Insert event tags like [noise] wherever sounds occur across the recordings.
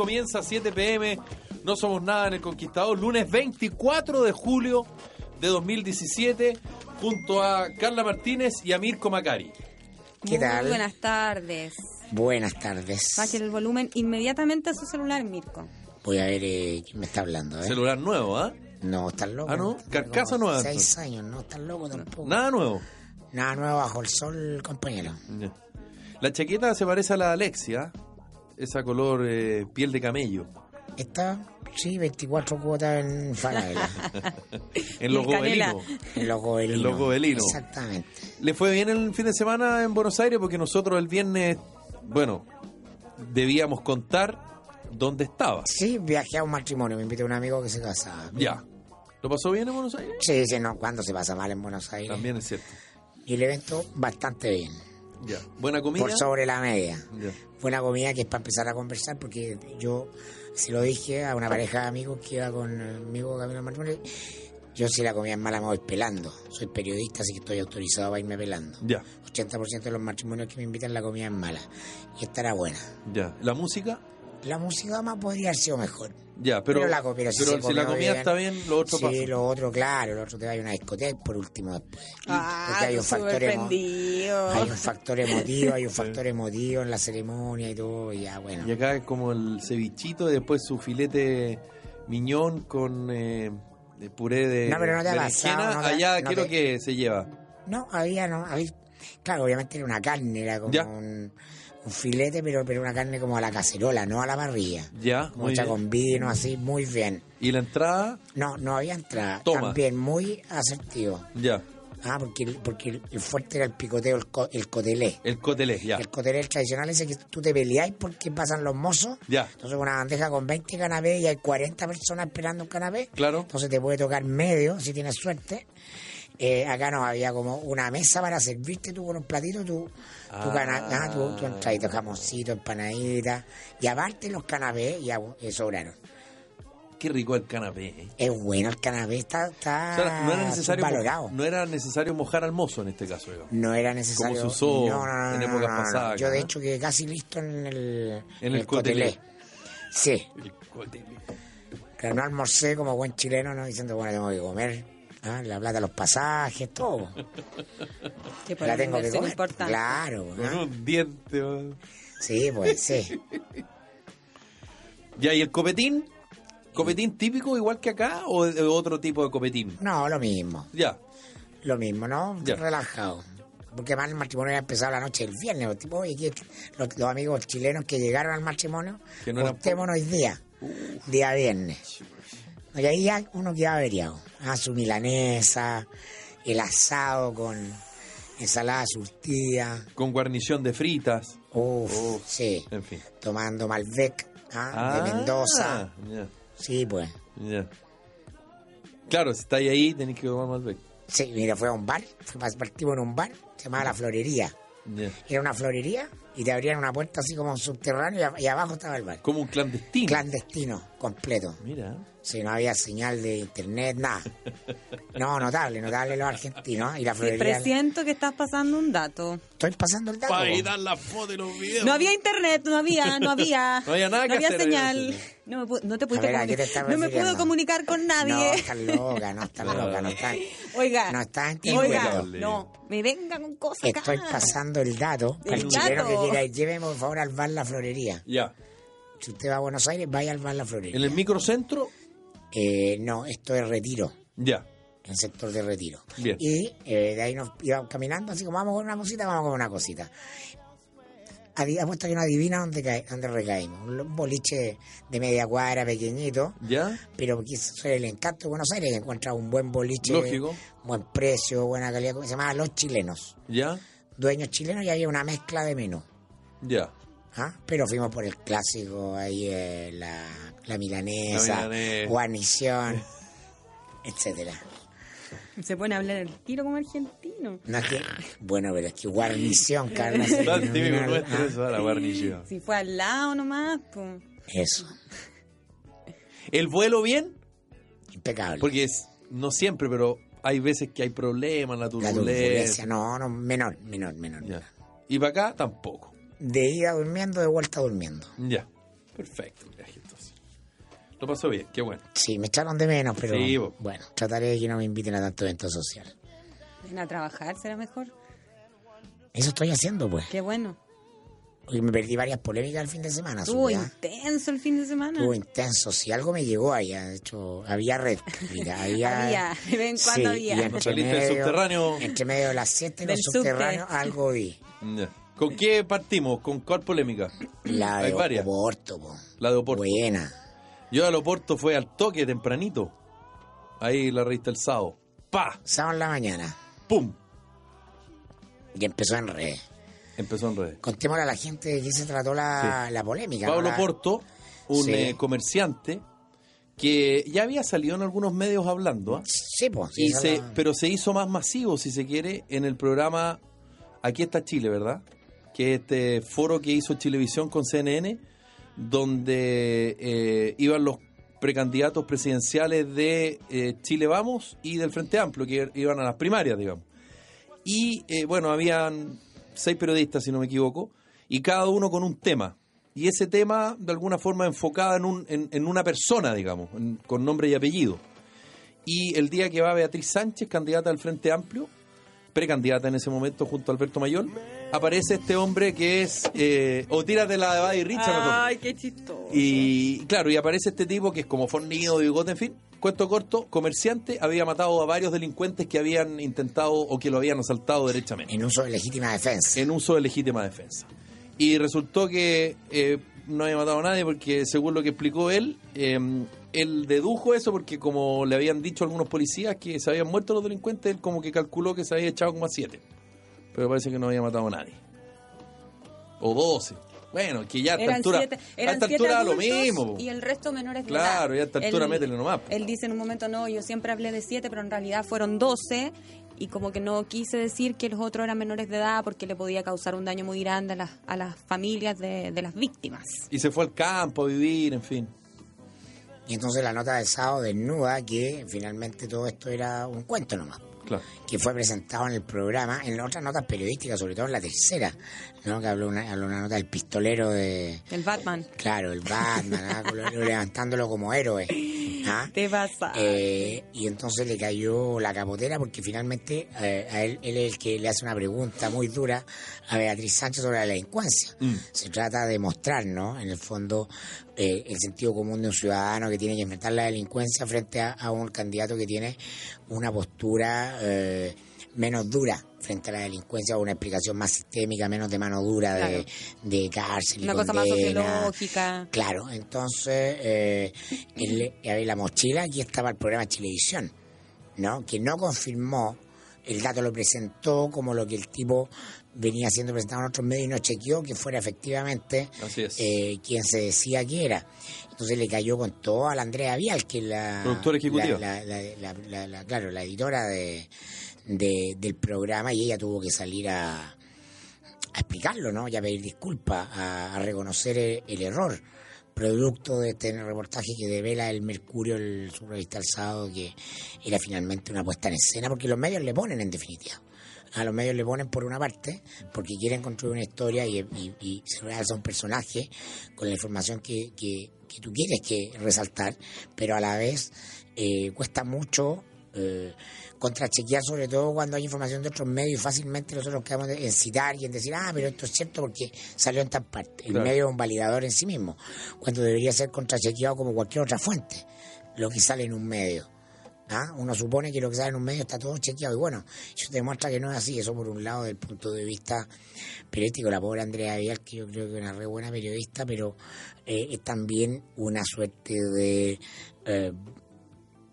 Comienza 7 pm, no somos nada en el Conquistador, lunes 24 de julio de 2017, junto a Carla Martínez y a Mirko Macari. ¿Qué Muy tal? buenas tardes. Buenas tardes. Baje el volumen inmediatamente a su celular, Mirko. Voy a ver eh, quién me está hablando, ¿eh? Celular nuevo, ¿ah? No, estás loco. Ah, ¿no? Carcasa nueva, Seis entonces. años, no estás loco tampoco. Nada nuevo. Nada nuevo bajo el sol, compañero. La chaqueta se parece a la Alexia, esa color eh, piel de camello, Esta, sí, 24 cuotas en Falabella. [laughs] en los gobelinos. en los gobelinos. En los gobelinos. Exactamente. Le fue bien el fin de semana en Buenos Aires porque nosotros el viernes, bueno, debíamos contar dónde estaba. Sí, viajé a un matrimonio, me invitó un amigo que se casaba. Ya. ¿Lo pasó bien en Buenos Aires? Sí, sí, no, ¿cuándo se pasa mal en Buenos Aires? También es cierto. Y el evento bastante bien, Ya. Buena comida. por sobre la media. Ya. Buena comida que es para empezar a conversar, porque yo se lo dije a una pareja de amigos que iba conmigo camino al matrimonio. Yo si la comida es mala me voy pelando. Soy periodista, así que estoy autorizado para irme pelando. Ya. 80% de los matrimonios que me invitan la comida es mala. Y estará buena. Ya. La música. La música más podría haber sido mejor. Ya, pero, Pero la pero si pero se si la comida bien, está bien, lo otro sí, pasa. lo otro, claro, lo otro te va a ir a una discoteca por último. Ah, Porque hay un factor emo-. Hay un factor emotivo, hay un [laughs] factor emotivo en la ceremonia y todo, y ya bueno. Y acá es como el cevichito y después su filete miñón con eh, de puré de No, pero no te ha berenjena. pasado, no te- Allá, no ¿qué es lo te- que se lleva? No, había, no, había, claro, obviamente era una carne, era como Ya. un, un filete, pero, pero una carne como a la cacerola, no a la parrilla. Ya, muy Mucha bien. con vino, así, muy bien. Y la entrada, No, no había entrada. Toma. También muy asertivo. ya. Ah, porque, el- porque el, el fuerte era el picoteo, el, co- el cotelé. El cotelé, ya. El cotelé el tradicional ese que tú te peleáis porque pasan los mozos. Ya. Entonces una bandeja con 20 canapés y hay 40 personas esperando un canapé. Claro. Entonces te puede tocar medio si tienes suerte. Eh, acá no había como una mesa para servirte tú con un platito, tu, tu, Ah. cana- ah, tu, tu entradito, jamoncito, empanadita. Y aparte los canapés ya eh, sobraron. Qué rico el canapé. ¿eh? Es bueno el canapé, está, está O sea, no era necesario valorado. no era necesario mojar al mozo en este caso, digamos. No era necesario. Como se usó no, no, no, en épocas pasadas, Yo, de hecho, quedé casi listo en el, En el cotelé. Sí, El cotelé. que no almorcé como buen chileno, ¿no? Diciendo, bueno, tengo que comer. ¿Ah? La plata, los pasajes, todo. Sí, por la tengo que comer. importante. Claro. Con ¿ah? un diente. ¿no? Sí, pues sí. [laughs] Ya, ¿y el copetín? ¿Copetín típico igual que acá o de- otro tipo de copetín? No, lo mismo. Ya. Lo mismo, ¿no? Ya. Relajado. Porque además el matrimonio había empezado la noche del viernes. los Tipo, oye, ¿qué- los, los amigos chilenos que llegaron al matrimonio, Que no juntémonos hoy día, día viernes. Y ahí ya uno queda averiado. Ah, su milanesa, el asado con ensalada surtida. Con guarnición de fritas. Uf, Uf. sí. En fin. Tomando Malbec ah, de Ah, Mendoza. Ya, Sí, pues. ya. Claro, si estáis ahí tenéis que tomar Malbec. Sí, mira, fue a un bar. Partimos en un bar. Se llamaba La Florería. Ya. Era una florería y te abrían una puerta así como un subterráneo y, abajo estaba el bar. Como un clandestino. Clandestino, completo. Mira. Si no había señal de internet, nada. No, notable, notable los argentinos. Y la Sí, florería. presiento que estás pasando un dato. Estoy pasando el dato. Para po. dar la foto y los videos. No había internet, no había, no había. [laughs] No había nada que había hacer, señal. había señal. No, me no te pudiste ver, ¿a qué te comunicar. No me puedo refiriendo? comunicar con No, nadie. estás loca, no estás loca, no [laughs] estás. Oiga, No estás oiga, no, me venga con cosas acá. Estoy pasando el dato. El Al chileno dato. que quiera ir, lléveme por favor al bar La Florería. Ya. Si usted va a Buenos Aires, vaya al bar La Florería. En el microcentro. Eh, no, esto es retiro. Ya. en el sector de retiro. Bien. Y eh, de ahí nos íbamos caminando, así como vamos con una cosita, vamos con una cosita. adi- apuesto que no adivina dónde, cae, dónde recaímos. Un boliche de media cuadra, pequeñito, ¿Ya? pero eso es el encanto de Buenos Aires, que encuentra un buen boliche, Lógico. buen precio, buena calidad, ¿cómo se llamaba? Los Chilenos. ¿Ya? Dueños chilenos y había una mezcla de menú. Ya. ¿ah? Pero fuimos por el clásico, ahí eh, la, la milanesa, La milanesa. guarnición, [laughs] etcétera. Se pone a hablar el tiro como argentino. No es que, [laughs] bueno, pero es que guarnición, Carla. se Tan típico denomina- nuestro ah, eso, la guarnición. Si fue al lado nomás, pues. Eso, ¿El vuelo bien? impecable. Porque es, no siempre, pero hay veces que hay problemas, la La turbulencia. turbulencia, no, no, menor, menor, menor. Ya. Y para acá tampoco. De ida durmiendo, de vuelta durmiendo. Ya. Perfecto el viaje entonces. Lo pasó bien, qué bueno. Sí, me echaron de menos, pero Sí, bueno, trataré de que no me inviten a tanto evento social. Ven a trabajar, será mejor. Eso estoy haciendo, pues. Qué bueno. Y me perdí varias polémicas el fin de semana. Estuvo intenso el fin de semana. Estuvo intenso. Si algo me llegó allá, de hecho, había red. Mira, había, [laughs] Había, de vez en cuando Sí, había. y entre medio- subterráneo. Entre medio de las 7 y los subte. subterráneos, algo vi. Ya. ¿Con qué partimos? ¿Con cuál polémica? La Hay de varias. Oporto, po. La de Oporto. Buena. Yo al Oporto fue al toque tempranito. Ahí la revista el sábado. ¡Pa! Sábado en la mañana. ¡Pum! Y empezó en red. Empezó en redes. Contémosle a la gente de qué se trató la, la polémica. Pablo ¿no? Porto, un Sí. eh, comerciante que ya había salido en algunos medios hablando, ¿ah? Sí, pues. Y se, pero se hizo más masivo, si se quiere, en el programa Aquí está Chile, ¿verdad? Que es este foro que hizo Chilevisión con CNN, donde eh, iban los precandidatos presidenciales de eh, Chile Vamos y del Frente Amplio, que iban a las primarias, digamos. Y eh, bueno, habían seis periodistas, si no me equivoco, y cada uno con un tema. Y ese tema, de alguna forma, enfocada en, un, en, una persona, digamos, con nombre y apellido. Y el día que va Beatriz Sánchez, candidata al Frente Amplio, precandidata en ese momento junto a Alberto Mayol, aparece este hombre que es. Eh, o tírate la de Buddy Richard, mejor. Ay, qué chistoso. Y claro, y aparece este tipo que es como fornido, bigote, en fin. Cuento corto, comerciante, había matado a varios delincuentes que habían intentado o que lo habían asaltado derechamente En uso de legítima defensa. en uso de legítima defensa. Y resultó que eh, no había matado a nadie porque, según lo que explicó él, eh, él dedujo eso porque, como le habían dicho algunos policías que se habían muerto los delincuentes, él como que calculó que se había echado como a siete. Pero parece que no había matado a nadie. O doce. Bueno, que ya a esta altura, siete, a esta altura lo mismo. po. Y el resto menores de Claro, edad. y a esta altura Él- métele nomás. Él dice en un momento, no, yo siempre hablé de siete, pero en realidad fueron doce. Y como que no quise decir que los otros eran menores de edad porque le podía causar un daño muy grande a las, a las familias de, de las víctimas. Y se fue al campo a vivir, en fin. Y entonces la nota de sábado desnuda que finalmente todo esto era un cuento nomás. Claro. que fue presentado en el programa, en las otras notas periodísticas, sobre todo en la tercera, ¿no? que habló una, habló una nota del pistolero de, El Batman. claro, el Batman, [laughs] levantándolo como héroe. ¿Ah? Te pasa. Eh, y entonces le cayó la capotera porque finalmente eh, a él, él es el que le hace una pregunta muy dura a Beatriz Sánchez sobre la delincuencia. Mm. Se trata de mostrar, ¿no? En el fondo, eh, el sentido común de un ciudadano que tiene que enfrentar la delincuencia frente a, a un candidato que tiene una postura eh, menos dura frente a la delincuencia o una explicación más sistémica, menos de mano dura de, Claro. de cárcel. y Una cosa más sociológica. Claro, entonces eh, el- eh, la mochila, aquí estaba el programa Chilevisión, ¿no? Que no confirmó, el dato lo presentó como lo que el tipo venía siendo presentado en otros medios y no chequeó que fuera efectivamente Así es. eh, quien se decía que era. Entonces le cayó con todo a la Andrea Vial, que es la... Productora ejecutiva. la- la- la- la- la- la- claro, la editora de, de- del programa y ella tuvo que salir a, a explicarlo, ¿no? Y a pedir disculpas, a, a reconocer el, error, producto de este reportaje que devela el Mercurio, el su revista El Sábado, que era finalmente una puesta en escena, porque los medios le ponen en definitiva. A los medios le ponen por una parte, porque quieren construir una historia y se realza un personaje con la información que, que, que tú quieres que resaltar, pero a la vez eh, cuesta mucho eh, contrachequear, sobre todo cuando hay información de otros medios y fácilmente nosotros quedamos en citar y en decir, ah, pero esto es cierto porque salió en tal parte. El Claro. medio es un validador en sí mismo, cuando debería ser contrachequeado como cualquier otra fuente, lo que sale en un medio. ¿ah? Uno supone que lo que sale en un medio está todo chequeado y bueno, eso demuestra que no es así. Eso por un lado, del punto de vista periodístico, la pobre Andrea Vial, que yo creo que es una re buena periodista, pero eh, es también una suerte de, eh,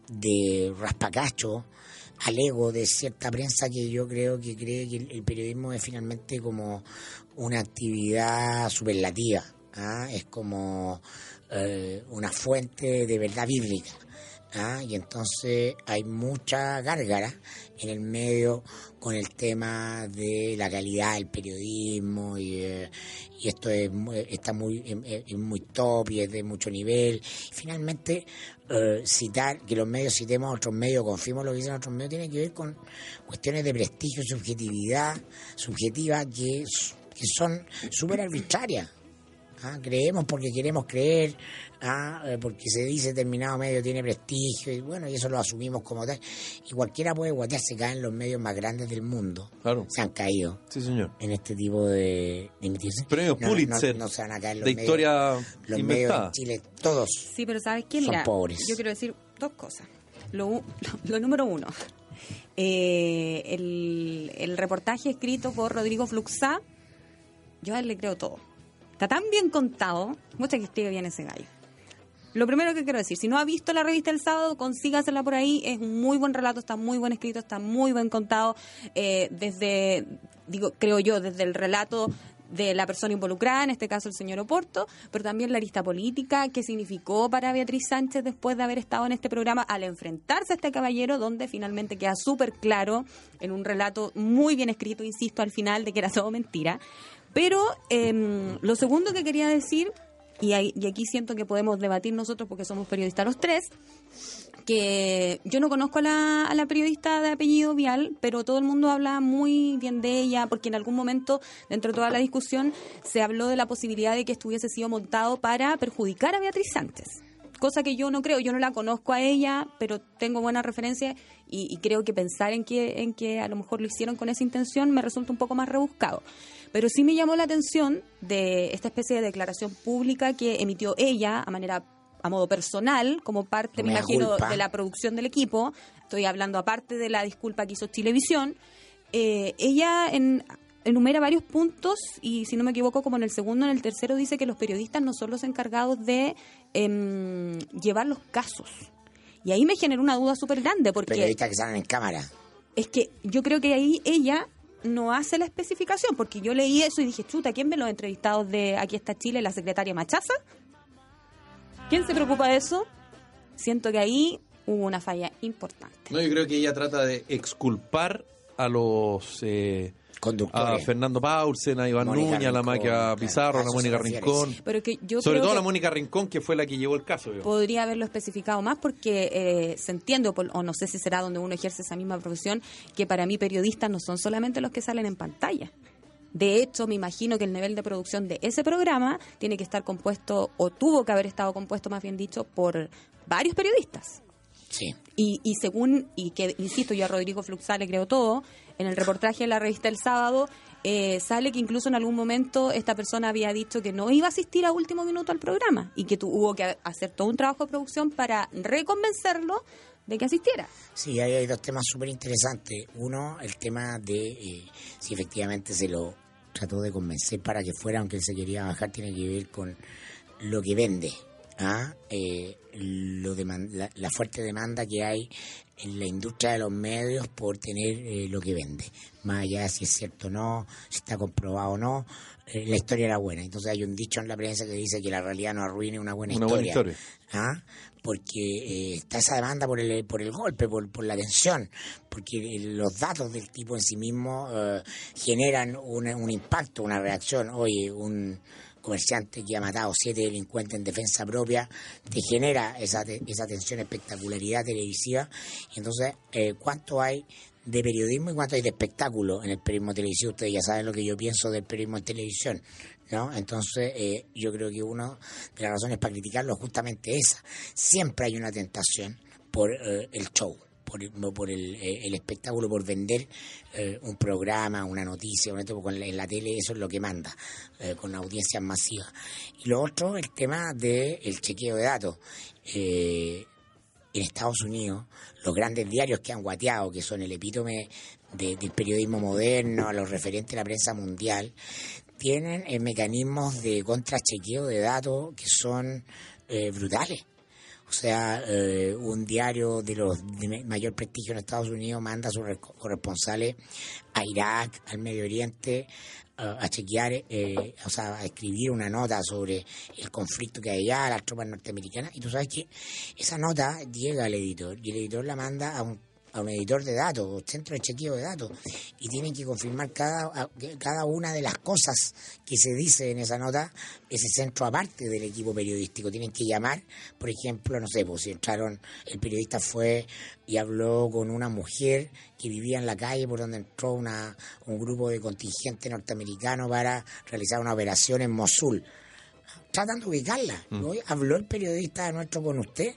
de raspacacho al ego de cierta prensa que yo creo que cree que el, periodismo es finalmente como una actividad superlativa, ¿ah? es como eh, una fuente de verdad bíblica. ¿ah? Y entonces hay mucha gárgara en el medio con el tema de la calidad del periodismo y, eh, y esto es, está muy, muy top y es de mucho nivel. finalmente, eh, citar, que los medios citemos a otros medios, confiemos lo que dicen otros medios, tiene que ver con cuestiones de prestigio, subjetividad, subjetiva, que, que son súper arbitrarias. ¿Ah? Creemos porque queremos creer, ¿ah? Eh, porque se dice determinado medio tiene prestigio, y bueno, y eso lo asumimos como tal. Y cualquiera puede guatearse, caen los medios más grandes del mundo. Claro. Se han caído. Sí, señor. En este tipo de, de Premios Pulitzer. No, se van a caer los de medios, historia los inventada. medios en Chile, todos. Sí, pero ¿sabes qué? Mira, Son pobres. yo quiero decir dos cosas. Lo, lo, [laughs] lo número uno, eh, el, el reportaje escrito por Rodrigo Fluxá, yo a él le creo todo. Está tan bien contado, mucha que escribe bien ese gallo. Lo primero que quiero decir, si no ha visto la revista el sábado, consígasela por ahí. Es un muy buen relato, está muy buen escrito, está muy buen contado. eh, desde, digo, creo yo, desde el relato de la persona involucrada, en este caso el señor Oporto, pero también la lista política, qué significó para Beatriz Sánchez después de haber estado en este programa al enfrentarse a este caballero, donde finalmente queda súper claro en un relato muy bien escrito, insisto, al final de que era todo mentira. Pero em, lo segundo que quería decir, y, ahí- y aquí siento que podemos debatir nosotros porque somos periodistas los tres, que yo no conozco a la, a la periodista de apellido Vial, pero todo el mundo habla muy bien de ella, porque en algún momento, dentro de toda la discusión, se habló de la posibilidad de que esto hubiese sido montado para perjudicar a Beatriz Sánchez. Cosa que yo no creo, yo no la conozco a ella, pero tengo buena referencia y, y creo que pensar en que, en que a lo mejor lo hicieron con esa intención me resulta un poco más rebuscado. Pero sí me llamó la atención de esta especie de declaración pública que emitió ella a manera a modo personal, como parte, me imagino, culpa. de la producción del equipo. Estoy hablando aparte de la disculpa que hizo Chilevisión. Eh, ella en- enumera varios puntos y, si no me equivoco, como en el segundo, en el tercero, dice que los periodistas no son los encargados de em, llevar los casos. Y ahí me generó una duda súper grande, porque Periodistas que salen en cámara. es que yo creo que ahí ella no hace la especificación, porque yo leí eso y dije, chuta, ¿quién ve los entrevistados de Aquí está Chile, la secretaria Machaza? ¿Quién se preocupa de eso? Siento que ahí hubo una falla importante. No, yo creo que ella trata de exculpar a los... eh, a Conductores. Fernando Paulsen, a Iván Mónica Núñez, a la Maquia Pizarro, a la Mónica Rincón. Pero que yo Sobre creo todo a la Mónica Rincón, que fue la que llevó el caso. digamos. podría haberlo especificado más porque eh, se entiende, o no sé si será donde uno ejerce esa misma profesión, que para mí periodistas no son solamente los que salen en pantalla. De hecho, me imagino que el nivel de producción de ese programa tiene que estar compuesto, o tuvo que haber estado compuesto, más bien dicho, por varios periodistas. Sí. Y, y según, y que insisto, yo a Rodrigo Fluxá le creo todo, en el reportaje de la revista El Sábado eh, sale que incluso en algún momento esta persona había dicho que no iba a asistir a último minuto al programa y que tuvo que hacer todo un trabajo de producción para reconvencerlo de que asistiera. Sí, hay dos temas súper interesantes. Uno, el tema de eh, si efectivamente se lo trató de convencer para que fuera, aunque él se quería bajar, tiene que ver con lo que vende. ¿Ah? Eh, lo la, la fuerte demanda que hay en la industria de los medios por tener eh, lo que vende. Más allá de si es cierto o no, si está comprobado o no, eh, la historia era buena. Entonces hay un dicho en la prensa que dice que la realidad no arruine una buena Una historia. buena historia. ¿ah? porque eh, está esa demanda por el, por el golpe, por, por la tensión, porque el- los datos del tipo en sí mismo eh, generan una- un impacto, una reacción. Oye, un comerciante que ha matado siete delincuentes en defensa propia, te genera esa, esa tensión, espectacularidad televisiva. Entonces, eh, ¿cuánto hay de periodismo y cuánto hay de espectáculo en el periodismo televisivo? Ustedes ya saben lo que yo pienso del periodismo en televisión. ¿No? Entonces, eh, yo creo que una de las razones para criticarlo es justamente esa. Siempre hay una tentación por eh, el show, por, el- eh, el espectáculo, por vender eh, un programa, una noticia, un esto, porque en la, en la tele eso es lo que manda, eh, con audiencias masivas. Y lo otro, el tema del chequeo de datos. Eh, en Estados Unidos, los grandes diarios que han guateado, que son el epítome de- del periodismo moderno, a los referentes de la prensa mundial, tienen mecanismos de contrachequeo de datos que son brutales. O sea, eh, un diario de los de ma- mayor prestigio en Estados Unidos manda a sus res- corresponsales a Irak, al Medio Oriente, a, a chequear, eh, o sea, a escribir una nota sobre el conflicto que hay allá, las tropas norteamericanas. Y tú sabes que esa nota llega al editor y el editor la manda a un, a un editor de datos, o centro de chequeo de datos, y tienen que confirmar cada, cada una de las cosas que se dice en esa nota, ese centro aparte del equipo periodístico. Tienen que llamar, por ejemplo, no sé, pues si entraron, el periodista fue y habló con una mujer que vivía en la calle por donde entró una, un grupo de contingente norteamericano para realizar una operación en Mosul. Tratando de ubicarla. Mm. Hoy habló el periodista nuestro con usted.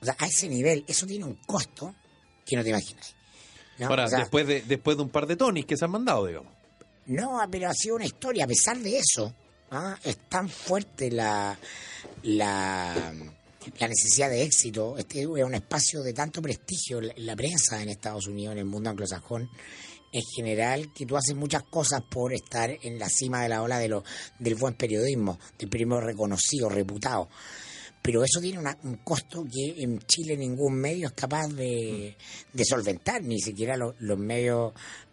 O sea, a ese nivel, eso tiene un costo que no te imaginas. ¿no? Ahora, O sea, después, de, después de un par de tonis que se han mandado, digamos. no, pero ha sido una historia. A pesar de eso, ¿ah? es tan fuerte la, la, la necesidad de éxito. Este es un espacio de tanto prestigio en la prensa en Estados Unidos, en el mundo anglosajón. En general, que tú haces muchas cosas por estar en la cima de la ola de lo, del buen periodismo, del periodismo reconocido, reputado. Pero eso tiene una- un costo que en Chile ningún medio es capaz de, de solventar, ni siquiera lo- los medios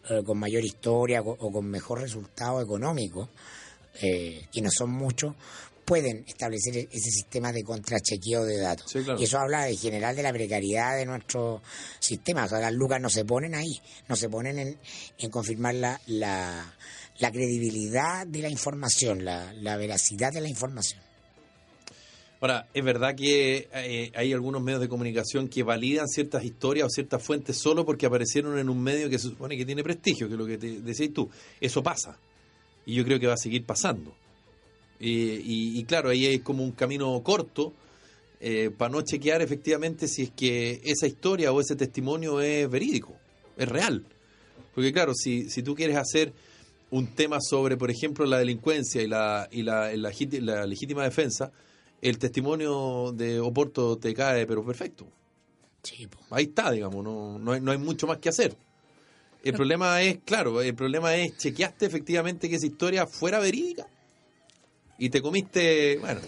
eh, con mayor historia o, o con mejor resultado económico, eh, que no son muchos, pueden establecer e- ese sistema de contrachequeo de datos. Sí, claro. Y eso habla en general de la precariedad de nuestro sistema. O sea, las lucas no se ponen ahí, no se ponen en, en confirmar la, la, la credibilidad de la información, la, la veracidad de la información. Ahora, es verdad que eh, hay algunos medios de comunicación que validan ciertas historias o ciertas fuentes solo porque aparecieron en un medio que se supone que tiene prestigio, que es lo que te decías tú. Eso pasa. Y yo creo que va a seguir pasando. Eh, y, claro, ahí hay como un camino corto eh, para no chequear efectivamente si es que esa historia o ese testimonio es verídico, es real. Porque claro, si, si tú quieres hacer un tema sobre, por ejemplo, la delincuencia y la, y la, la legítima defensa, el testimonio de Oporto te cae, pero perfecto. Sí. Ahí está, digamos, no, no, hay, no hay mucho más que hacer. El problema es, claro, el problema es, chequeaste efectivamente que esa historia fuera verídica y te comiste, bueno,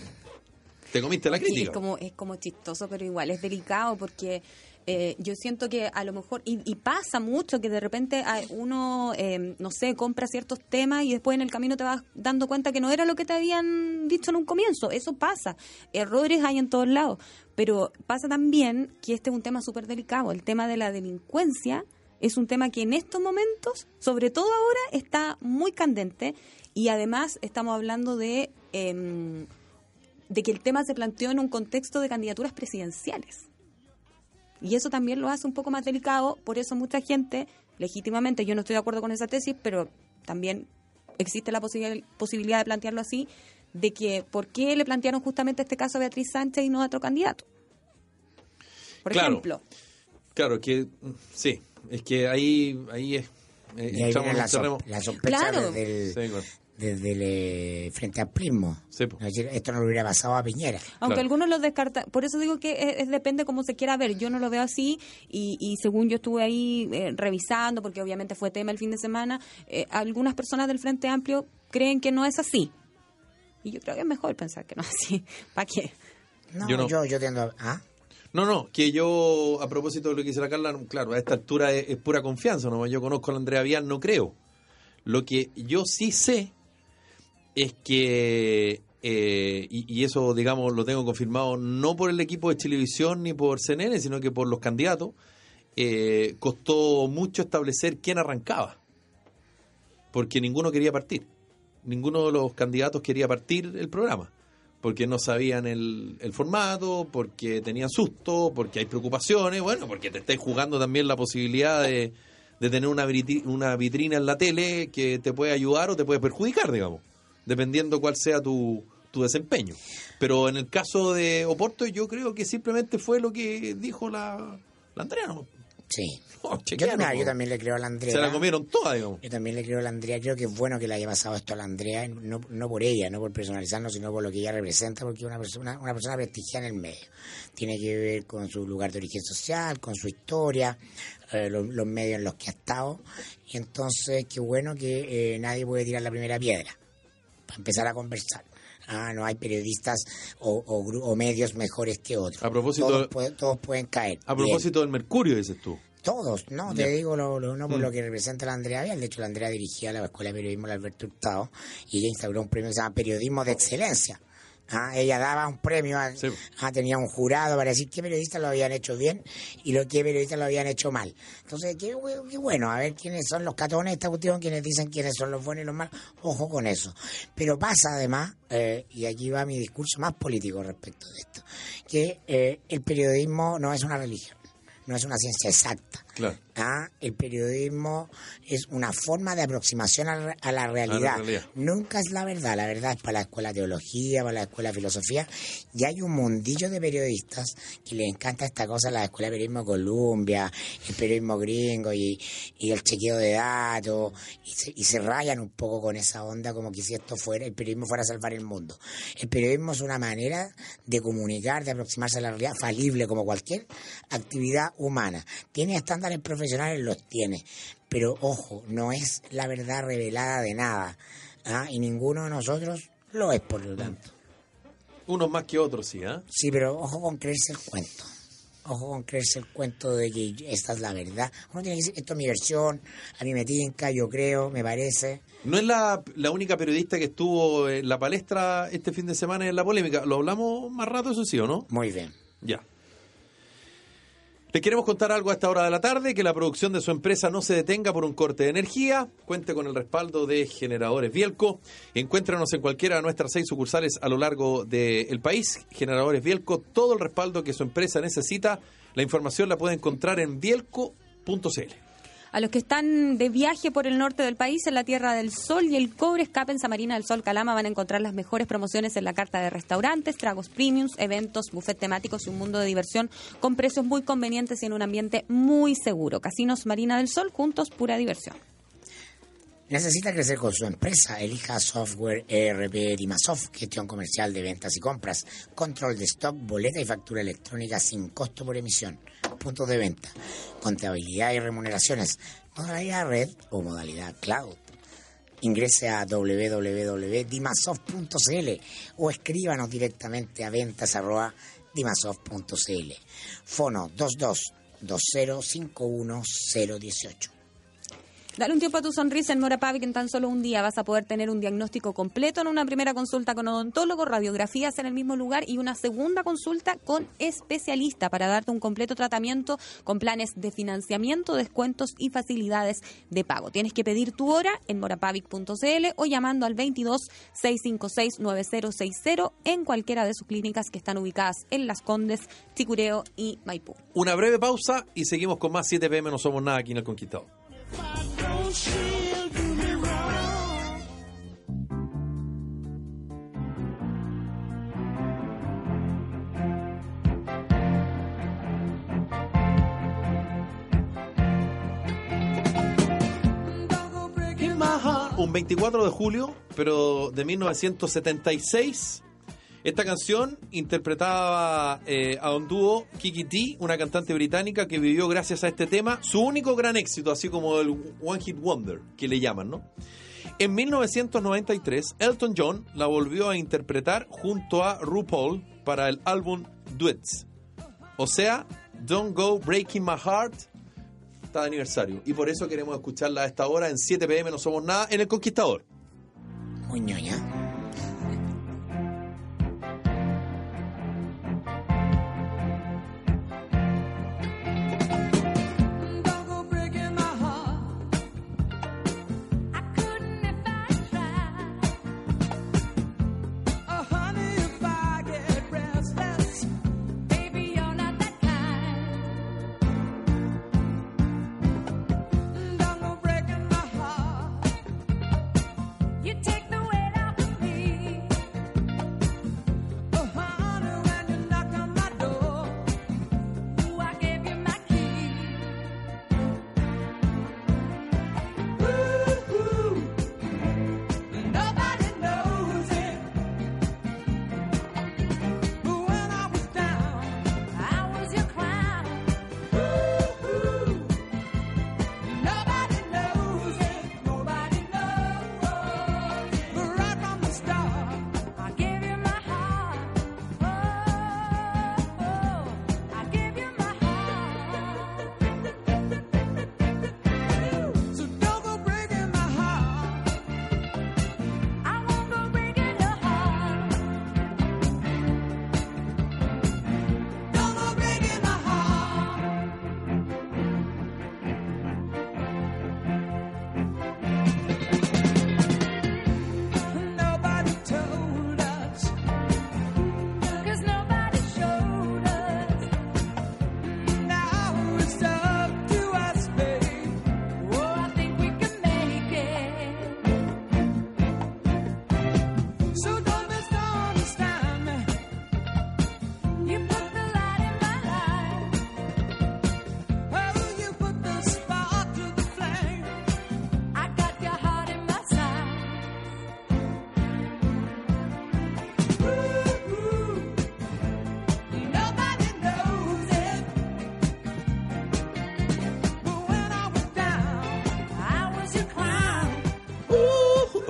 te comiste la Sí, es crítica. como, es como chistoso, pero igual es delicado porque eh, yo siento que a lo mejor, y, y pasa mucho que de repente uno, eh, no sé, compra ciertos temas y después en el camino te vas dando cuenta que no era lo que te habían dicho en un comienzo. Eso pasa. Errores hay en todos lados. Pero pasa también que este es un tema súper delicado. El tema de la delincuencia es un tema que en estos momentos, sobre todo ahora, está muy candente. Y además estamos hablando de... em, de que el tema se planteó en un contexto de candidaturas presidenciales. Y eso también lo hace un poco más delicado, por eso mucha gente, legítimamente, yo no estoy de acuerdo con esa tesis, pero también existe la posibil- posibilidad de plantearlo así, de que por qué le plantearon justamente este caso a Beatriz Sánchez y no a otro candidato. Por Claro. ejemplo, Claro, que sí, es que ahí, ahí es. eh, Y ahí entramos viene en la, so- sospecha Claro. desde el, Sí, claro. Desde el eh, frente. Sí. Es decir, esto no le hubiera pasado a Piñera. Aunque Claro. algunos lo descartan, por eso digo que es, es depende cómo se quiera ver. Yo no lo veo así y, y según yo estuve ahí eh, revisando, porque obviamente fue tema el fin de semana, eh, algunas personas del Frente Amplio creen que no es así. Y yo creo que es mejor pensar que no es así. [laughs] ¿Para qué? No, Yo yo, no. yo, tiendo a... ¿ah? No, no, que yo, a propósito de lo que dice la Carla, claro, a esta altura es, es pura confianza, ¿no? Yo conozco a la Andrea Vial, no creo. Lo que yo sí sé es que, eh, y, eso, digamos, lo tengo confirmado no por el equipo de Televisión ni por CNN, sino que por los candidatos, eh, costó mucho establecer quién arrancaba. Porque ninguno quería partir. Ninguno de los candidatos quería partir el programa porque no sabían el, formato, porque tenían susto, porque hay preocupaciones, bueno, porque te estáis jugando también la posibilidad de, tener una, una vitrina en la tele que te puede ayudar o te puede perjudicar, digamos, dependiendo cuál sea tu, tu desempeño. Pero en el caso de Oporto yo creo que simplemente fue lo que dijo la, la Andrea, ¿no? Sí. [laughs] No, Yo, yo también le creo a la Andrea. Se la comieron toda, digamos. Yo también le creo a la Andrea, creo que es bueno que le haya pasado esto a la Andrea, no, no por ella, no por personalizarnos, sino por lo que ella representa, porque es una persona, una persona prestigiada en el medio. Tiene que ver con su lugar de origen social, con su historia, eh, lo- los, medios en los que ha estado, y entonces qué bueno que eh, nadie puede tirar la primera piedra, para empezar a conversar. Ah, no hay periodistas o, o o medios mejores que otros. A propósito- todos, pueden- todos pueden caer. A Bien. propósito del Mercurio, dices tú. Todos, no, te digo lo, lo- no por Mm. lo que representa la Andrea Vial. De hecho, la Andrea dirigía la Escuela de Periodismo de Alberto Hurtado y ella instauró un premio que se llama Periodismo de Excelencia. Ah, ella daba un premio, a- Sí. ah, tenía un jurado para decir qué periodistas lo habían hecho bien y lo qué periodistas lo habían hecho mal. Entonces, qué, bu- qué bueno, a ver quiénes son los catones de esta cuestión, quienes dicen quiénes son los buenos y los malos. Ojo con eso. Pero pasa además, eh, y aquí va mi discurso más político respecto de esto, que eh, el periodismo no es una religión, no es una ciencia exacta. Claro. Ah, el periodismo es una forma de aproximación a, la- a la realidad. realidad. Nunca es la verdad. La verdad es para la escuela de teología, para la escuela de filosofía. Y hay un mundillo de periodistas que les encanta esta cosa, la escuela de periodismo de Columbia, el periodismo gringo y, y el chequeo de datos. Y se, y se rayan un poco con esa onda como que si esto fuera, el periodismo fuera a salvar el mundo. El periodismo es una manera de comunicar, de aproximarse a la realidad, falible como cualquier actividad humana. ¿Tiene estándares profesionales? Los tiene. Pero ojo, no es la verdad revelada de nada. ¿ah? Y ninguno de nosotros lo es, por lo tanto. Unos más que otros, sí, ¿ah? Sí, pero ojo con creerse el cuento. Ojo con creerse el cuento de que esta es la verdad. Uno tiene que decir, esto es mi versión, a mí me tinca, yo creo, me parece. No es la, la única periodista que estuvo en la palestra este fin de semana en la polémica. Lo hablamos más rato, eso sí, ¿o no? Muy bien. Ya. Les queremos contar algo a esta hora de la tarde, que la producción de su empresa no se detenga por un corte de energía, cuente con el respaldo de Generadores Bielco, encuéntranos en cualquiera de nuestras seis sucursales a lo largo del país, Generadores Bielco, todo el respaldo que su empresa necesita, la información la puede encontrar en bielco.cl. A los que están de viaje por el norte del país, en la Tierra del Sol y el Cobre, escape en Samarina del Sol Calama, van a encontrar las mejores promociones en la carta de restaurantes, tragos premiums, eventos, buffet temáticos y un mundo de diversión con precios muy convenientes y en un ambiente muy seguro. Casinos Marina del Sol, juntos, pura diversión. Necesita crecer con su empresa. Elija software ERP Dimasoft, gestión comercial de ventas y compras, control de stock, boleta y factura electrónica sin costo por emisión, puntos de venta, contabilidad y remuneraciones, modalidad red o modalidad cloud. Ingrese a www.dimasoft.cl o escríbanos directamente a ventas.dimasoft.cl. Fono 22 2051018. Dale un tiempo a tu sonrisa en Morapavic en tan solo un día. Vas a poder tener un diagnóstico completo en una primera consulta con odontólogo, radiografías en el mismo lugar y una segunda consulta con especialista para darte un completo tratamiento con planes de financiamiento, descuentos y facilidades de pago. Tienes que pedir tu hora en morapavic.cl o llamando al 22 656 9060 en cualquiera de sus clínicas que están ubicadas en Las Condes, Ticureo y Maipú. Una breve pausa y seguimos con más 7 pm, no somos nada aquí en el Conquistador. Un 24 de julio, pero de 1976, esta canción interpretaba eh, a un dúo Kiki T, una cantante británica que vivió gracias a este tema su único gran éxito, así como el One Hit Wonder, que le llaman, ¿no? En 1993, Elton John la volvió a interpretar junto a RuPaul para el álbum Duets. O sea, Don't Go Breaking My Heart está de aniversario. Y por eso queremos escucharla a esta hora en 7 pm, no somos nada, en El Conquistador. Muy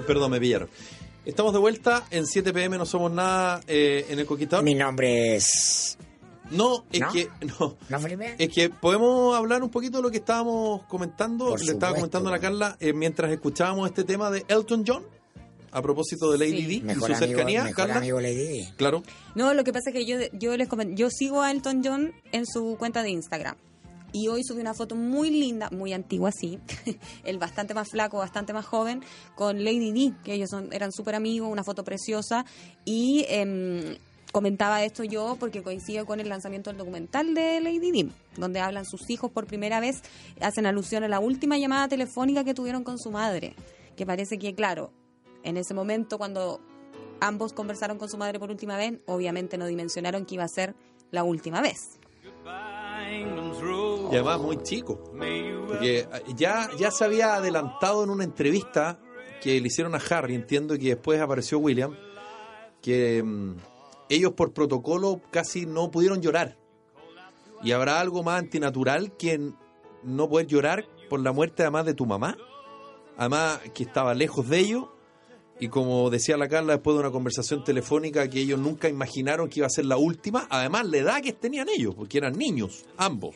perdón, me pillaron. Estamos de vuelta en 7 pm, no somos nada eh, en el Conquistador. Mi nombre es. No, es ¿No? que no. ¿No, Felipe? Es que podemos hablar un poquito de lo que estábamos comentando, Por le estaba comentando a la Carla eh, mientras escuchábamos este tema de Elton John a propósito de Lady Sí. D y su amigo, cercanía, mejor Carla. amigo Lady. Claro. No, lo que pasa es que yo, yo les comen- yo sigo a Elton John en su cuenta de Instagram. Y hoy subí una foto muy linda, muy antigua sí, [laughs] el bastante más flaco, bastante más joven, con Lady D, que ellos son, eran súper amigos, una foto preciosa. Y em, comentaba esto yo porque coincide con el lanzamiento del documental de Lady D, donde hablan sus hijos por primera vez, hacen alusión a la última llamada telefónica que tuvieron con su madre, que parece que, claro, en ese momento cuando ambos conversaron con su madre por última vez, obviamente no dimensionaron que iba a ser la última vez. Y además muy chico. Porque eh, ya, ya se había adelantado en una entrevista que le hicieron a Harry, entiendo que después apareció William, que mm, ellos por protocolo casi no pudieron llorar. Y habrá algo más antinatural que no poder llorar por la muerte además de tu mamá. Además que estaba lejos de ellos. Y como decía la Carla después de una conversación telefónica que ellos nunca imaginaron que iba a ser la última, además la edad que tenían ellos, porque eran niños, ambos.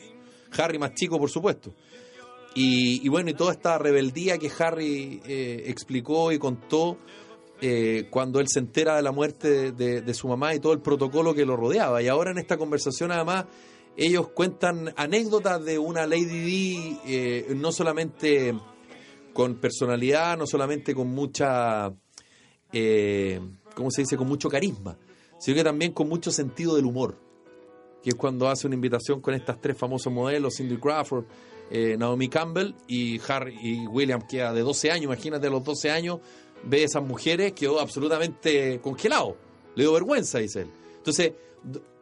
Harry más chico, por supuesto. Y, bueno, y toda esta rebeldía que Harry eh, explicó y contó eh, cuando él se entera de la muerte de su mamá y todo el protocolo que lo rodeaba. Y ahora en esta conversación, además, ellos cuentan anécdotas de una Lady D, eh, no solamente con personalidad, no solamente con mucha, eh, ¿cómo se dice?, con mucho carisma, sino que también con mucho sentido del humor, que es cuando hace una invitación con estas tres famosos modelos, Cindy Crawford, eh, Naomi Campbell y Harry y William, que era de 12 años, imagínate a los 12 años, ve a esas mujeres, quedó absolutamente congelado, le dio vergüenza, dice él. Entonces,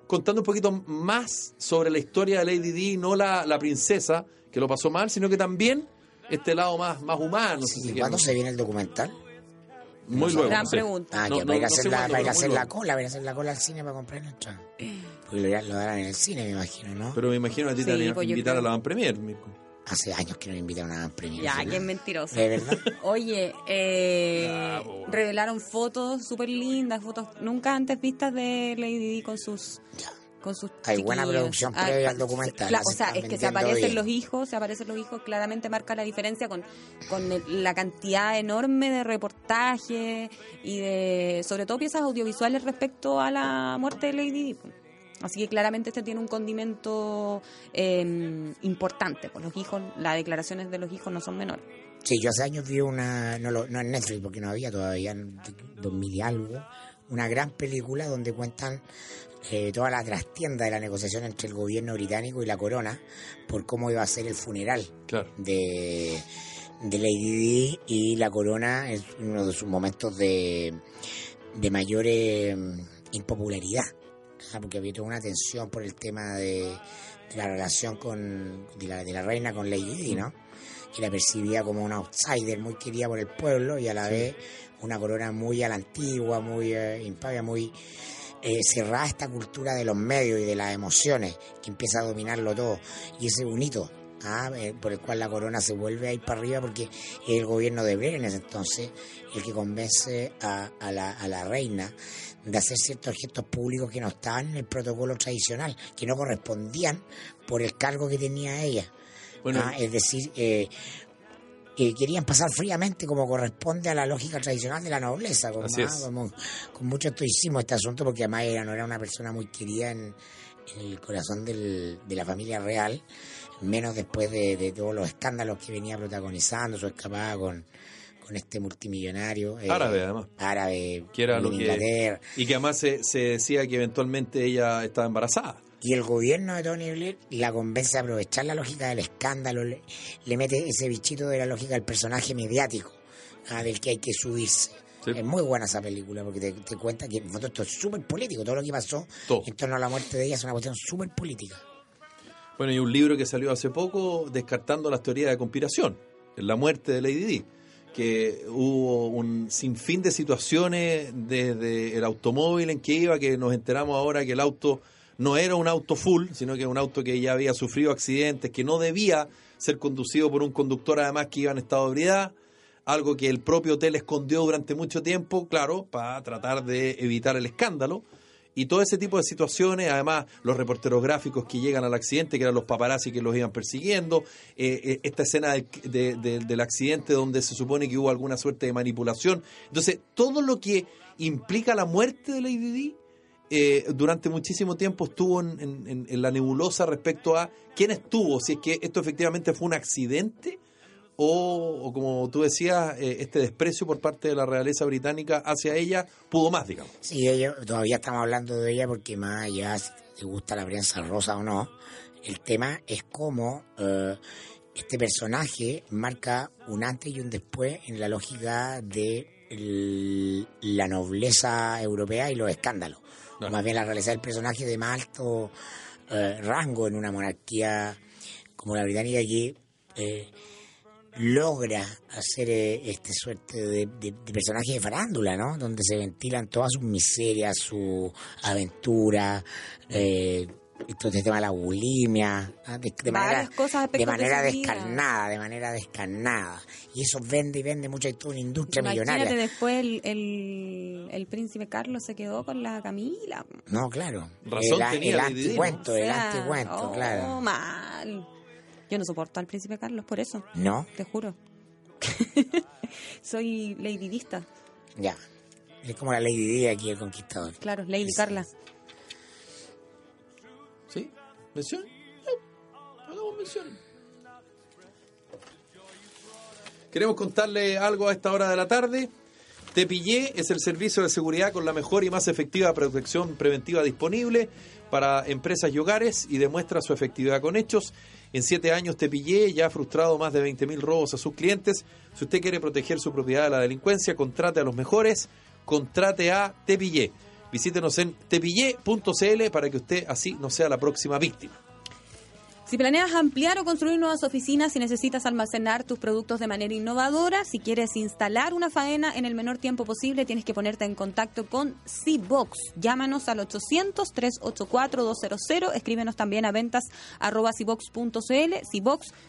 contando un poquito más sobre la historia de Lady Di, no la, la princesa, que lo pasó mal, sino que también este lado más, más humano. si se ¿Y quiere. cuándo se viene el documental? Muy luego. Gran sí. pregunta. Ah, No, que no- para ir a hacer, la, cuándo, para ir a pero hacer la cola, para ir a hacer la cola al cine para comprar la entrada. Porque lo, lo darán en el cine, me imagino, ¿no? Pero me imagino a ti te Sí, a pues invitar creo. a la Van Premier, Mirko. Hace años que no me invitaron a premios. Ya, que es mentiroso. ¿De verdad? [laughs] Oye, eh, Ya, revelaron fotos súper lindas, fotos nunca antes vistas de Lady Di con sus con sus Hay buena producción Ah, previa al documental, o sea, es que se aparecen bien. los hijos, se aparecen los hijos, claramente marca la diferencia con, con el- la cantidad enorme de reportajes y de, sobre todo piezas audiovisuales respecto a la muerte de Lady Di. Así que claramente este tiene un condimento eh, importante. Pues los hijos, las declaraciones de los hijos no son menores. Sí, yo hace años vi una, no, lo- no en Netflix porque no había todavía, en 2000 y algo, una gran película donde cuentan eh, toda la trastienda de la negociación entre el gobierno británico y la corona por cómo iba a ser el funeral Claro. de, de Lady Di y la corona es uno de sus momentos de, de mayor eh, impopularidad, porque había toda una tensión por el tema de, de la relación con de la, de la reina con Lady Di, ¿no? Que la percibía como una outsider muy querida por el pueblo y a la vez una corona muy a la antigua, muy eh, impavia, muy eh, cerrada esta cultura de los medios y de las emociones que empieza a dominarlo todo. Y ese hito ah, eh, por el cual la corona se vuelve a ir para arriba porque es el gobierno de Blair en ese entonces el que convence a, a la, a la reina de hacer ciertos gestos públicos que no estaban en el protocolo tradicional, que no correspondían por el cargo que tenía ella. Bueno, Ah, es decir, eh, que querían pasar fríamente como corresponde a la lógica tradicional de la nobleza, como, Así ah, es. como- con mucho estoicismo este asunto, porque además ella no era una persona muy querida en, en el corazón del- de la familia real, menos después de, de todos los escándalos que venía protagonizando, su escapada con, con este multimillonario. eh, árabe además. árabe, Que era en lo que-. Y que además se, se decía que eventualmente ella estaba embarazada. Y el gobierno de Tony Blair la convence a aprovechar la lógica del escándalo, le, le mete ese bichito de la lógica del personaje mediático, ah, del que hay que subirse. Sí. Es muy buena esa película porque te, te cuenta que en fondo esto es súper político, todo lo que pasó Todo. en torno a la muerte de ella es una cuestión súper política. Bueno, y un libro que salió hace poco descartando las teorías de conspiración, la muerte de Lady Di, que hubo un sinfín de situaciones desde el automóvil en que iba, que nos enteramos ahora que el auto no era un auto full, sino que un auto que ya había sufrido accidentes, que no debía ser conducido por un conductor además que iba en estado de ebriedad, algo que el propio hotel escondió durante mucho tiempo, claro, para tratar de evitar el escándalo. Y todo ese tipo de situaciones, además los reporteros gráficos que llegan al accidente, que eran los paparazzi que los iban persiguiendo, eh, eh, esta escena del, de- de- del accidente donde se supone que hubo alguna suerte de manipulación. Entonces, todo lo que implica la muerte de Lady Di, eh, durante muchísimo tiempo estuvo en, la nebulosa respecto a quién estuvo, si es que esto efectivamente fue un accidente o, como tú decías, eh, este desprecio por parte de la realeza británica hacia ella pudo más, digamos. Sí, ella, todavía estamos hablando de ella porque más allá si te gusta la prensa rosa o no, el tema es cómo eh, este personaje marca un antes y un después en la lógica de la nobleza europea y los escándalos. Más bien la realeza del personaje de más alto eh, rango en una monarquía como la británica que eh, logra hacer eh, este suerte de, de- de personaje de farándula, ¿no? Donde se ventilan todas sus miserias, su aventura, eh, todo este tema de la bulimia, ¿ah? de, de manera, cosas, de manera descarnada, de manera descarnada. Y eso vende y vende mucho, hay toda una industria Imagínate millonaria. después el, el, el príncipe Carlos se quedó con la Camila. No, claro. Razón el, tenía el anticuento, el O sea, anticuento, oh, claro. mal. Yo no soporto al príncipe Carlos por eso, No, te juro. [laughs] Soy ladydista, ya. Es como la Lady Di aquí, el conquistador. claro, Lady Carla. ¿Sí? ¿Mención? Sí. Hagamos mención. Queremos contarle algo a esta hora de la tarde. Tepillé es el servicio de seguridad con la mejor y más efectiva protección preventiva disponible para empresas y hogares y demuestra su efectividad con hechos. En siete años Tepillé ya ha frustrado más de 20.000 robos a sus clientes. Si usted quiere proteger su propiedad de la delincuencia, contrate a los mejores, contrate a Tepillé. Visítenos en tepillé.cl para que usted así no sea la próxima víctima. Si planeas ampliar o construir nuevas oficinas, si necesitas almacenar tus productos de manera innovadora, si quieres instalar una faena en el menor tiempo posible, tienes que ponerte en contacto con C-Box. Llámanos al 800-384-200. Escríbenos también a ventas arroba. C-Box,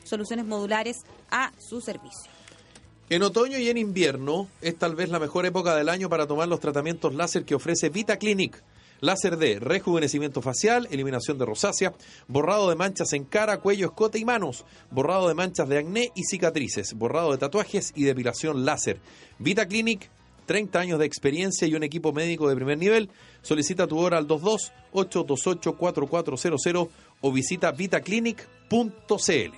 soluciones modulares a su servicio. En otoño y en invierno es tal vez la mejor época del año para tomar los tratamientos láser que ofrece Vita Clinic. Láser de rejuvenecimiento facial, eliminación de rosácea, borrado de manchas en cara, cuello, escote y manos, borrado de manchas de acné y cicatrices, borrado de tatuajes y depilación láser. Vita Clinic, 30 años de experiencia y un equipo médico de primer nivel. Solicita tu hora al 22-828-4400 o visita vitaclinic.cl.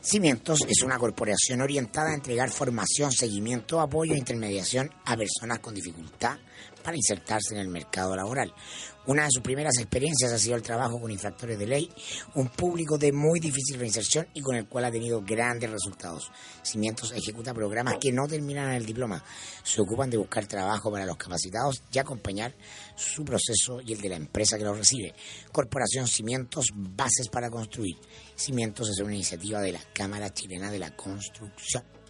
Cimientos es una corporación orientada a entregar formación, seguimiento, apoyo e intermediación a personas con dificultad para insertarse en el mercado laboral. Una de sus primeras experiencias ha sido el trabajo con infractores de ley, un público de muy difícil reinserción y con el cual ha tenido grandes resultados. Cimientos ejecuta programas que no terminan el diploma, se ocupan de buscar trabajo para los capacitados y acompañar su proceso y el de la empresa que los recibe. Corporación Cimientos, bases para construir. Cimientos es una iniciativa de la Cámara Chilena de la Construcción.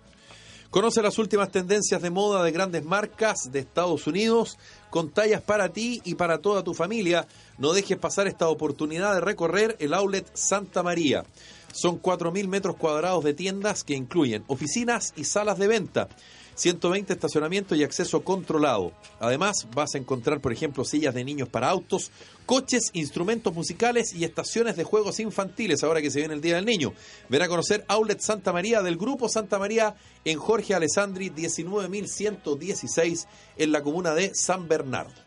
Conoce las últimas tendencias de moda de grandes marcas de Estados Unidos con tallas para ti y para toda tu familia. No dejes pasar esta oportunidad de recorrer el outlet Santa María. Son 4.000 metros cuadrados de tiendas que incluyen oficinas y salas de venta. 120 estacionamientos y acceso controlado. Además, vas a encontrar, por ejemplo, sillas de niños para autos, coches, instrumentos musicales y estaciones de juegos infantiles, ahora que se viene el Día del Niño. Ven a conocer Outlet Santa María del Grupo Santa María en Jorge Alessandri 19.116 en la comuna de San Bernardo.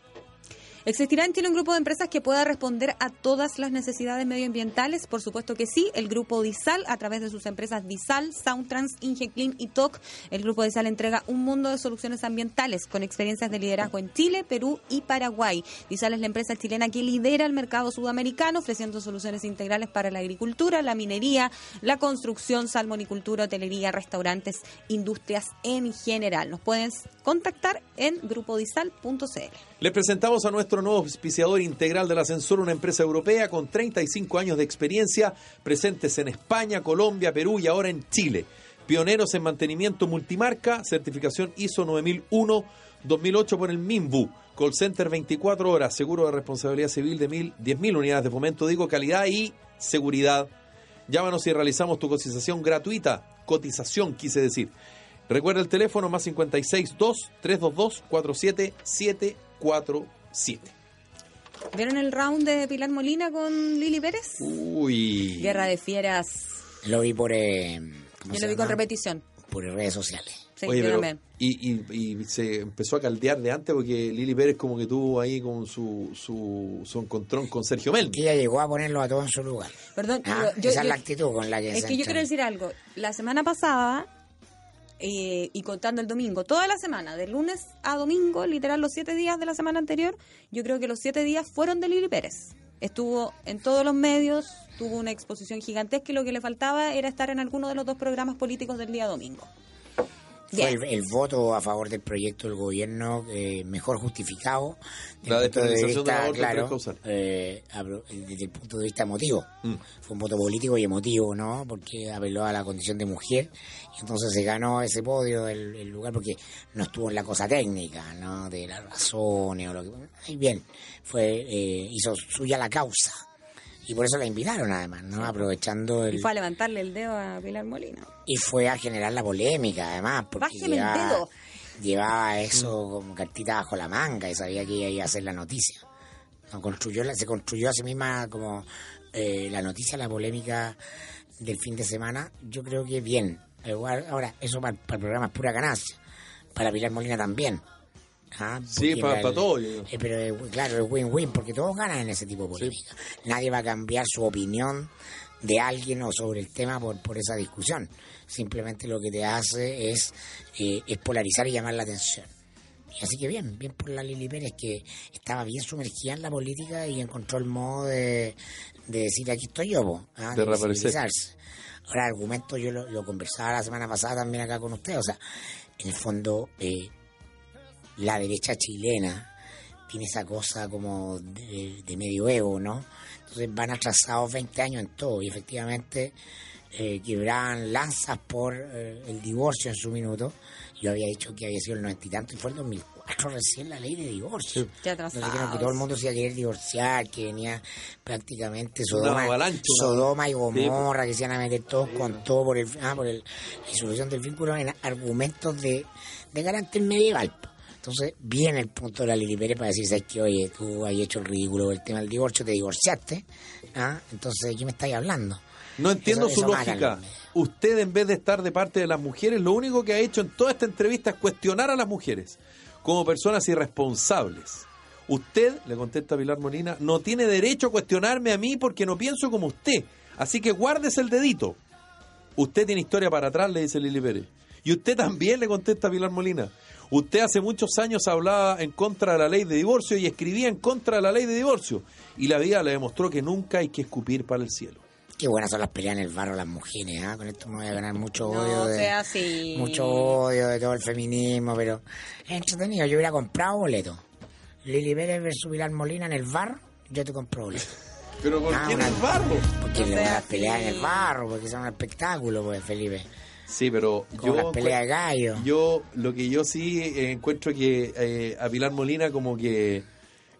¿Existirá en Chile un grupo de empresas que pueda responder a todas las necesidades medioambientales? Por supuesto que sí. El grupo Disal, a través de sus empresas Disal, Soundtrans, Ingeclean y TOC, el grupo Disal entrega un mundo de soluciones ambientales con experiencias de liderazgo en Chile, Perú y Paraguay. Disal es la empresa chilena que lidera el mercado sudamericano, ofreciendo soluciones integrales para la agricultura, la minería, la construcción, salmonicultura, hotelería, restaurantes, industrias en general. Nos puedes contactar en grupodisal.cl. Les presentamos a nuestro nuevo auspiciador integral del ascensor, una empresa europea con 35 años de experiencia, presentes en España, Colombia, Perú y ahora en Chile. Pioneros en mantenimiento multimarca, certificación ISO 9001, 2008 por el MIMBU. Call Center 24 horas, seguro de responsabilidad civil de mil, 10.000 unidades de fomento, digo calidad y seguridad. Llámanos y realizamos tu cotización gratuita. Cotización, quise decir. Recuerda el teléfono más 56 2 322 47747. ¿Vieron el round de Pilar Molina con Lili Pérez? Uy. Guerra de fieras. Lo vi por. Eh, ¿cómo Yo se lo vi con repetición. Por redes sociales. Sí, Oye, pero- y, y- y se empezó a caldear de antes porque Lili Pérez como que tuvo ahí con su, su, su encontrón con Sergio Mel. Que ella llegó a ponerlo a todos en su lugar. Perdón, Ah, yo- esa es la actitud con la que Es se que yo quiero decir algo. La semana pasada, eh, y contando el domingo, toda la semana, de lunes a domingo, literal los siete días de la semana anterior, yo creo que los siete días fueron de Lili Pérez. Estuvo en todos los medios, tuvo una exposición gigantesca y lo que le faltaba era estar en alguno de los dos programas políticos del día domingo. Fue el, el voto a favor del proyecto del gobierno eh, mejor justificado desde La el punto de en claro, eh, abro- desde el punto de vista emotivo. Mm. Fue un voto político y emotivo, ¿no? Porque apeló a la condición de mujer y entonces se ganó ese podio, el, el lugar, porque no estuvo en la cosa técnica, ¿no? De las razones o lo que... Ahí bien, fue, eh, hizo suya la causa. Y por eso la invitaron además, ¿no? Aprovechando el... Y fue a levantarle el dedo a Pilar Molina. Y fue a generar la polémica, además, porque Bájeme el llevaba, dedo. llevaba eso como cartita bajo la manga y sabía que ella iba a hacer la noticia. No, construyó la- se construyó a sí misma como eh, la noticia, la polémica del fin de semana. Yo creo que bien. Igual, Ahora, eso para, para el programa es pura ganancia. Para Pilar Molina también. Ah, Sí, porque pa- todo, eh, pero claro, es win-win, porque todos ganan en ese tipo de polémica. Nadie va a cambiar su opinión de alguien o sobre el tema por, por esa discusión. Simplemente lo que te hace es, eh, es polarizar y llamar la atención. Y así que bien, bien por la Lili Pérez, que estaba bien sumergida en la política y encontró el modo de, de decir aquí estoy yo, po, ah, De reaparecer. visibilizarse. Ahora, argumento, yo lo, lo conversaba la semana pasada también acá con usted, o sea, en el fondo, eh, la derecha chilena tiene esa cosa como de, de medioevo, ¿no? Entonces van atrasados 20 años en todo y efectivamente eh, quebraban lanzas por eh, el divorcio en su minuto. Yo había dicho que había sido el noventa y tanto y fue el 2004 recién la ley de divorcio. Ya Entonces, atrasados. dijeron que todo el mundo se iba a querer divorciar, que venía prácticamente Sodoma, y Gomorra, que se iban a meter todos con todo por el ah, por el disolución del vínculo en argumentos de, de carácter medieval. Entonces viene el punto de la Lili Pérez para decir, ¿sabes qué? Oye, tú has hecho el ridículo del tema del divorcio, te divorciaste, ¿ah? entonces, ¿de qué me estáis hablando? No entiendo Eso- su eso lógica. Usted, en vez de estar de parte de las mujeres, lo único que ha hecho en toda esta entrevista es cuestionar a las mujeres como personas irresponsables. Usted, le contesta Pilar Molina, no tiene derecho a cuestionarme a mí porque no pienso como usted. Así que guárdese el dedito. Usted tiene historia para atrás, le dice Lili Pérez. Y usted también le contesta Pilar Molina. Usted hace muchos años hablaba en contra de la ley de divorcio y escribía en contra de la ley de divorcio. Y la vida le demostró que nunca hay que escupir para el cielo. Qué buenas son las peleas en el barro las mujeres, ¿ah? Con esto me voy a ganar mucho No odio de... sea así. Mucho odio de todo el feminismo, pero es entretenido. Yo hubiera comprado boleto. Lili Pérez versus Pilar Molina en el bar, yo te compro boleto. [laughs] ¿Pero por Ah, qué en el barro? Porque No le van a pelear en el barro, porque son un espectáculo, pues, Felipe. Sí, pero Como yo, las peleas de gallo. yo lo que yo sí eh, encuentro que eh, a Pilar Molina como que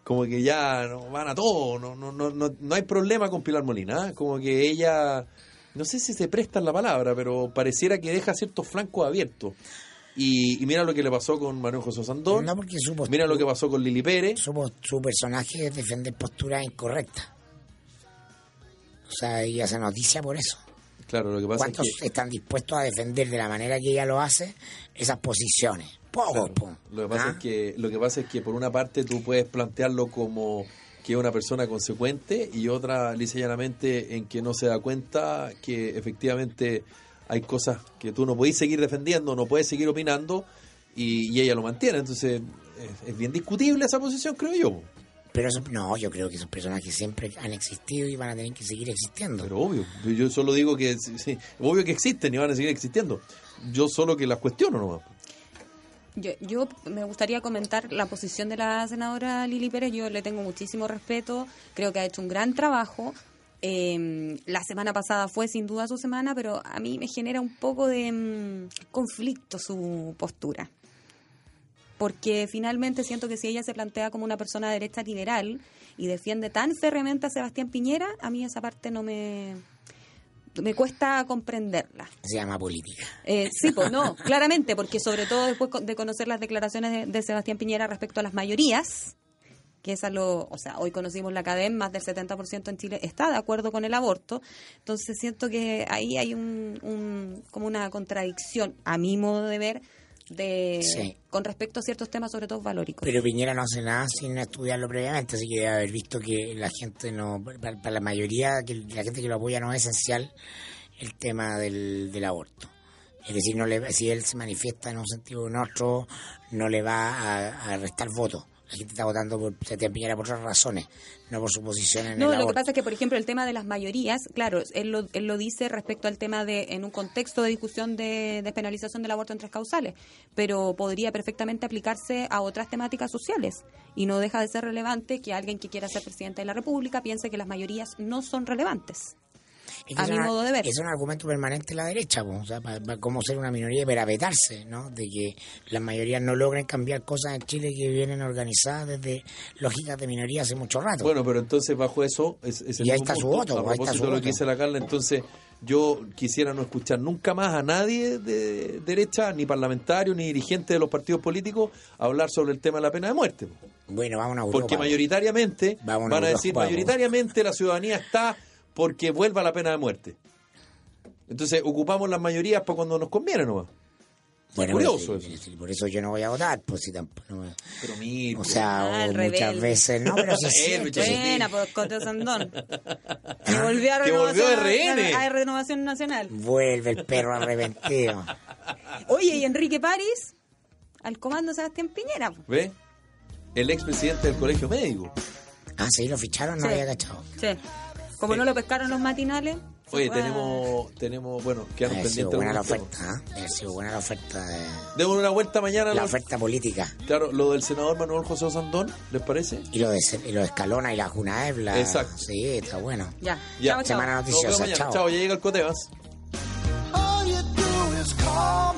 como que ya no, van a todo, no, no, no, no, no hay problema con Pilar Molina, ¿ah? como que ella, no sé si se presta la palabra, pero pareciera que deja ciertos flancos abiertos. Y, y mira lo que le pasó con Manuel José Sandón, No porque su, mira lo que pasó con Lili Pérez. su, su personaje es defender posturas incorrectas. O sea, ella hace noticia por eso. Claro, lo que pasa es ¿Cuántos que... están dispuestos a defender de la manera que ella lo hace esas posiciones? Pocos, Claro. Lo que pasa ¿Ah? es que lo que pasa es que por una parte tú puedes plantearlo como que es una persona consecuente y otra lisa y llanamente en que no se da cuenta que efectivamente hay cosas que tú no podés seguir defendiendo, no puedes seguir opinando y, y ella lo mantiene. Entonces es, es bien discutible esa posición, creo yo. Pero eso- no, yo creo que esos personajes siempre han existido y van a tener que seguir existiendo. Pero obvio, yo solo digo que sí, sí, obvio que existen y van a seguir existiendo. Yo solo que las cuestiono nomás. Yo, yo me gustaría comentar la posición de la senadora Lili Pérez. Yo le tengo muchísimo respeto. Creo que ha hecho un gran trabajo. Eh, la semana pasada fue sin duda su semana, pero a mí me genera un poco de mm, conflicto su postura. Porque finalmente siento que si ella se plantea como una persona de derecha liberal y defiende tan férreamente a Sebastián Piñera, a mí esa parte no me me cuesta comprenderla. Se llama política. Eh, sí, pues no, claramente, porque sobre todo después de conocer las declaraciones de, de Sebastián Piñera respecto a las mayorías, que es lo, o sea, hoy conocimos la cadena, más del 70% en Chile está de acuerdo con el aborto, entonces siento que ahí hay un, un como una contradicción, a mi modo de ver, de Sí. con respecto a ciertos temas, sobre todo valóricos. Pero Piñera no hace nada sin estudiarlo previamente, así que debe haber visto que la gente no, para, para la mayoría, que la gente que lo apoya no es esencial el tema del, del aborto. Es decir, no le, si él se manifiesta en un sentido o en otro, no le va a, a restar votos. La gente está votando por Sebastián Piñera por otras razones, no por su posición en No, el lo que pasa es que, por ejemplo, el tema de las mayorías, claro, él lo, él lo dice respecto al tema de, en un contexto de discusión de despenalización del aborto en tres causales, pero podría perfectamente aplicarse a otras temáticas sociales y no deja de ser relevante que alguien que quiera ser presidente de la República piense que las mayorías no son relevantes. Es que a mi una- modo de ver. Es un argumento permanente de la derecha, po, o sea, para, cómo ser una minoría y parapetarse, ¿no? De que las mayorías no logren cambiar cosas en Chile que vienen organizadas desde lógicas de minoría hace mucho rato. Bueno, pero entonces bajo eso es, es el Y ahí está su punto. voto, A ahí está propósito su de lo que dice la Carla, entonces yo quisiera no escuchar nunca más a nadie de derecha, ni parlamentario, ni dirigente de los partidos políticos, hablar sobre el tema de la pena de muerte. bueno, vamos a Europa. Porque mayoritariamente Vámonos, van a Europa, decir, vamos. mayoritariamente la ciudadanía está porque vuelva la pena de muerte. Entonces ocupamos las mayorías para cuando nos conviene nomás. Bueno, curioso eso. por eso yo no voy a votar, pues si tampoco. no Pero mil, o sea, Ah, muchas rebelde. veces. No, pero sí [laughs] sí. Buena, por Coto Sandón. [laughs] Que volvió a Que volvió renovación, RN. a renovación nacional. Vuelve el perro arrepentido. [laughs] Oye, y Enrique París al comando Sebastián Piñera. ¿Ve? El expresidente del colegio médico. Ah, sí, lo ficharon, no Sí. había cachado. Sí. Como no lo pescaron los matinales. Oye, tenemos, tenemos, bueno, quedaron pendientes buena la oferta. Debe haber sido buena la oferta. de- una vuelta mañana. La oferta política. Claro, lo del senador Manuel José Sandón, ¿les parece? Y lo de, y lo de Escalona y la Junaev. La... Exacto. Sí, está bueno. Ya. Ya. Chao, chao. Semana vemos noticiosa, mañana. chao. Chao, ya llega el Cotebas. All you do is call